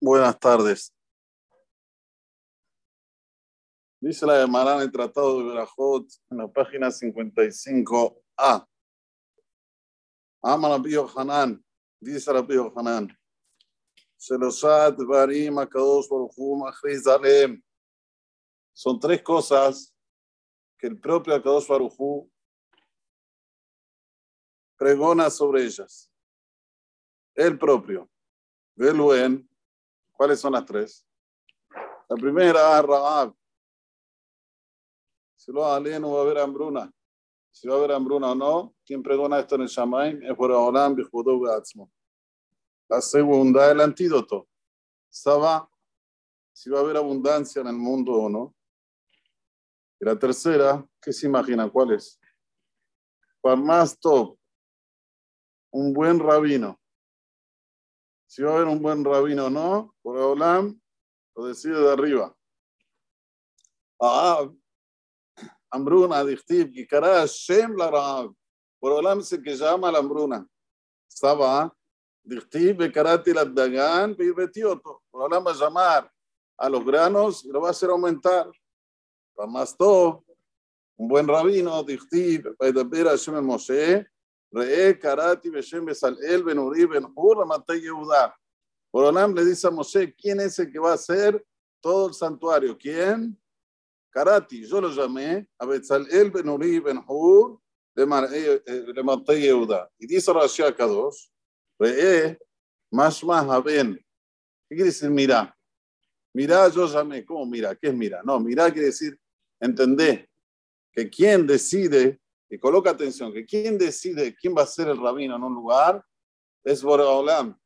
Buenas tardes. Dice la Gemara en el Tratado de Berajot, en la página 55a. Ama Rabbi Hanan, dice Rabbi Hanan, Sheloshat Barim Akadosh Baruchum Zalem. Son tres cosas que el propio Akadosh Baruchu pregona sobre ellas. El propio. Veluen. ¿Cuáles son las tres? La primera, Raab. Si lo no va a haber hambruna. Si va a haber hambruna o no, quien pregona esto en el Shamaim es por Olam Bijudo La segunda, el antídoto. Saba, si va a haber abundancia en el mundo o no. Y la tercera, ¿qué se imagina? ¿Cuál es? Para un buen rabino. Si va a haber un buen rabino o no, por Olam lo decide de arriba. Ah, hambruna, dichtiv, que cara Shem la Raab. Por Olam se que llama la hambruna. Estaba, dichtiv, bekarati la dagan, otro. Por Olam va a llamar a los granos y lo va a hacer aumentar. Todo, un buen rabino, dichtiv, Vaidaber Hashem Moshe, Re Karati Beshem Besalel Ben Uri Ben Hur Ramatay Yehuda. Boronam le dice a Moshe, ¿quién es el que va a hacer todo el santuario? ¿Quién? Karati, yo lo llamé a Betzalel Ben Uri Ben Hur de Matay Yehuda. Y dice Rashi Akadosh, Re más más Haben. ¿Qué quiere decir mira? Mira, yo llamé. ¿Cómo mira? ¿Qué es mira? No, mira quiere decir entender que quien decide y coloca atención, que quien decide quién va a ser el rabino en un lugar es Boreolam.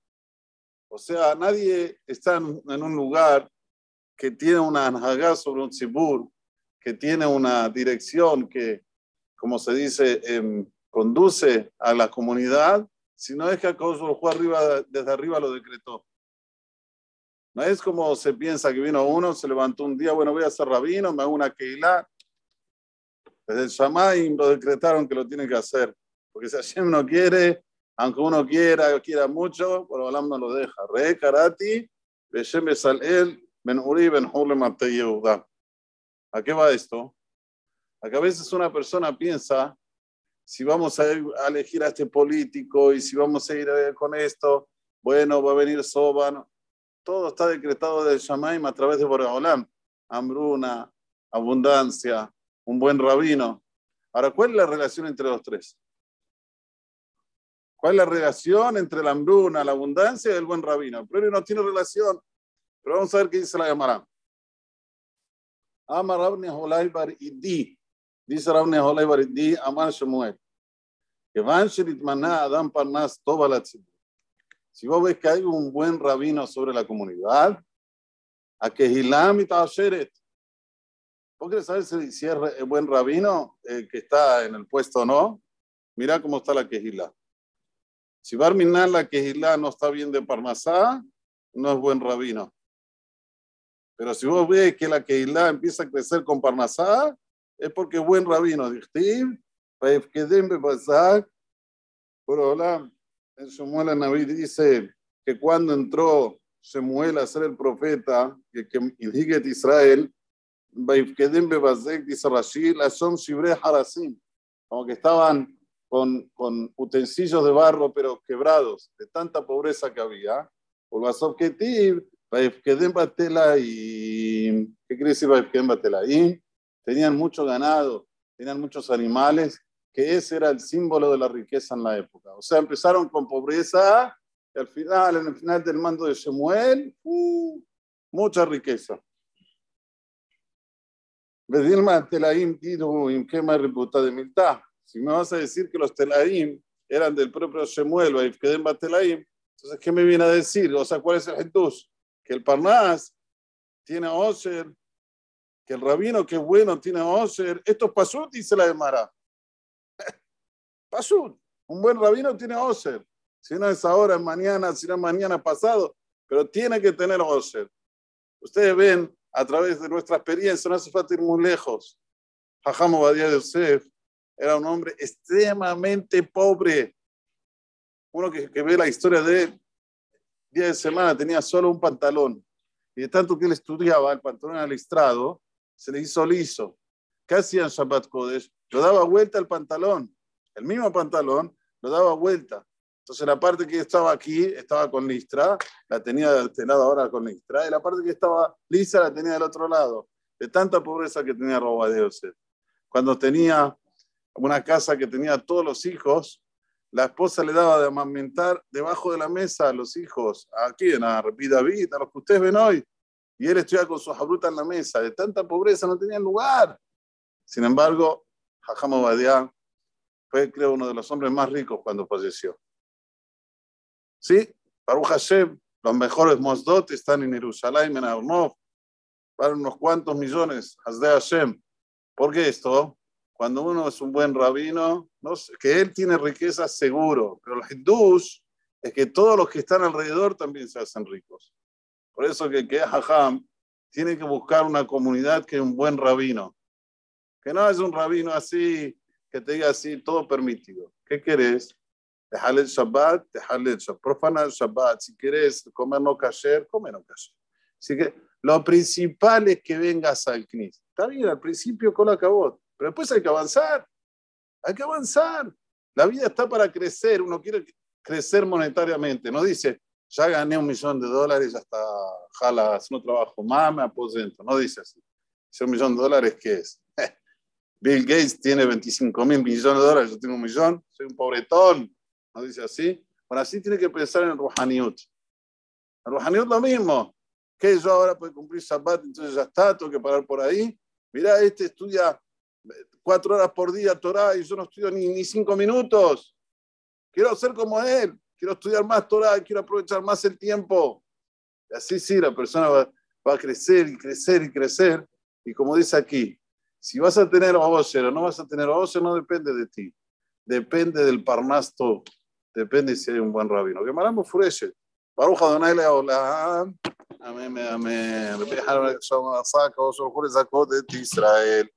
O sea, nadie está en un lugar que tiene una anhagá sobre un tzibur, que tiene una dirección que, como se dice, em, conduce a la comunidad, sino es que arriba, desde arriba lo decretó. No es como se piensa que vino uno, se levantó un día, bueno, voy a ser rabino, me hago una keilah, desde el Shamayim lo decretaron que lo tiene que hacer. Porque si Hashem no quiere, aunque uno quiera quiera mucho, por Olam no lo deja. Re karati, Beshem Besalel, Ben Uri, Ben Yehuda. ¿A qué va esto? A que a veces una persona piensa, si vamos a elegir a este político y si vamos a ir con esto, bueno, va a venir Soba. Todo está decretado del Shamaim a través de Boreolam. Hambruna, abundancia, un buen rabino. Ahora, ¿cuál es la relación entre los tres? ¿Cuál es la relación entre la hambruna, la abundancia y el buen rabino? Pero no tiene relación. Pero vamos a ver qué dice la Gemara. Amar Rabni Holay Bar Idi. Dice Rabni Holay Bar Idi, Amar Shemuel. Adam Parnas Si vos ves que hay un buen rabino sobre la comunidad, a que Hilam y Tasheret, ¿Vos querés saber si, es buen rabino el que está en el puesto o no? Mira cómo está la quejila. Si Barminan la quejila no está bien de Parmasá, no es buen rabino. Pero si vos ves que la quejila empieza a crecer con Parmasá, es porque es buen rabino. Por hola, en Shemuel Naví dice que cuando entró Shemuel a ser el profeta, que, que Israel, dice Rashid, son como que estaban con, con utensilios de barro, pero quebrados, de tanta pobreza que había. ¿qué quiere decir Tenían mucho ganado, tenían muchos animales, que ese era el símbolo de la riqueza en la época. O sea, empezaron con pobreza y al final, en el final del mando de Shemuel, uh, mucha riqueza. Telaim de Miltá. Si me vas a decir que los Telaim eran del propio Shemuel, Telaim, entonces, ¿qué me viene a decir? O sea, ¿cuál es el Jesús? Que el Parnás tiene Osher, que el rabino que bueno tiene Osher. Esto es Pasut, dice la Mara. Pasut. Un buen rabino tiene Osher. Si no es ahora, es mañana, si no es mañana pasado, pero tiene que tener Osher. Ustedes ven a través de nuestra experiencia, no hace falta ir muy lejos. Jajam Obadiah Yosef era un hombre extremadamente pobre. Uno que, ve la historia de él, día de semana tenía solo un pantalón. Y de tanto que él estudiaba, el pantalón al listrado, se le hizo liso. ¿Qué hacía en Shabbat Kodesh? Lo daba vuelta al pantalón. El mismo pantalón lo daba vuelta. Entonces la parte que estaba aquí estaba con listra, la tenía de este lado ahora con listra, y la parte que estaba lisa la tenía del otro lado. De tanta pobreza que tenía Robadeo. Cuando tenía una casa que tenía todos los hijos, la esposa le daba de amamantar debajo de la mesa a los hijos, aquí en la David, a los que ustedes ven hoy. Y él estudiaba con su jabruta en la mesa. De tanta pobreza no tenía lugar. Sin embargo, Jajam Obadiah fue, creo, uno de los hombres más ricos cuando falleció. Sí, Baruch Hashem, los mejores Mosdot están en Jerusalén, en Arnov, para unos cuantos millones. Hasde Hashem. ¿Por qué esto? Cuando uno es un buen rabino, no que él tiene riqueza seguro, pero el hindús es que todos los que están alrededor también se hacen ricos. Por eso que que Hajam tiene que buscar una comunidad que es un buen rabino. Que no es un rabino así, que te diga así, todo permitido. ¿Qué querés? Dejarle el Shabbat, dejarle el Shabbat. Profana el Shabbat. Si querés comer no kasher, come no kasher. Así que lo principal es que vengas al CNIS. Está bien, al principio con la acabó, pero después hay que avanzar. Hay que avanzar. La vida está para crecer. Uno quiere crecer monetariamente. No dice, ya gané un millón de dólares, ya está, jala, no trabajo más, me aposento. No dice así. Ese un millón de dólares, ¿qué es? Bill Gates tiene 25 mil millones de dólares, yo tengo un millón, soy un pobretón. ¿No dice así? Bueno, así tiene que pensar en el Rouhaniut. El Rouhaniut lo mismo. Que yo ahora puedo cumplir Shabbat, entonces ya está, tengo que parar por ahí. Mira, este estudia cuatro horas por día Torah y yo no estudio ni, ni cinco minutos. Quiero ser como él, quiero estudiar más Torah, quiero aprovechar más el tiempo. Y así sí, la persona va, va a crecer y crecer y crecer. Y como dice aquí, si vas a tener Oser o no vas a tener Oser, no depende de ti. Depende del parnasto. Depende si hay un buen rabino. Que maramos fureshe. Baruch Adonai Leolam. Amén, amén. Israel.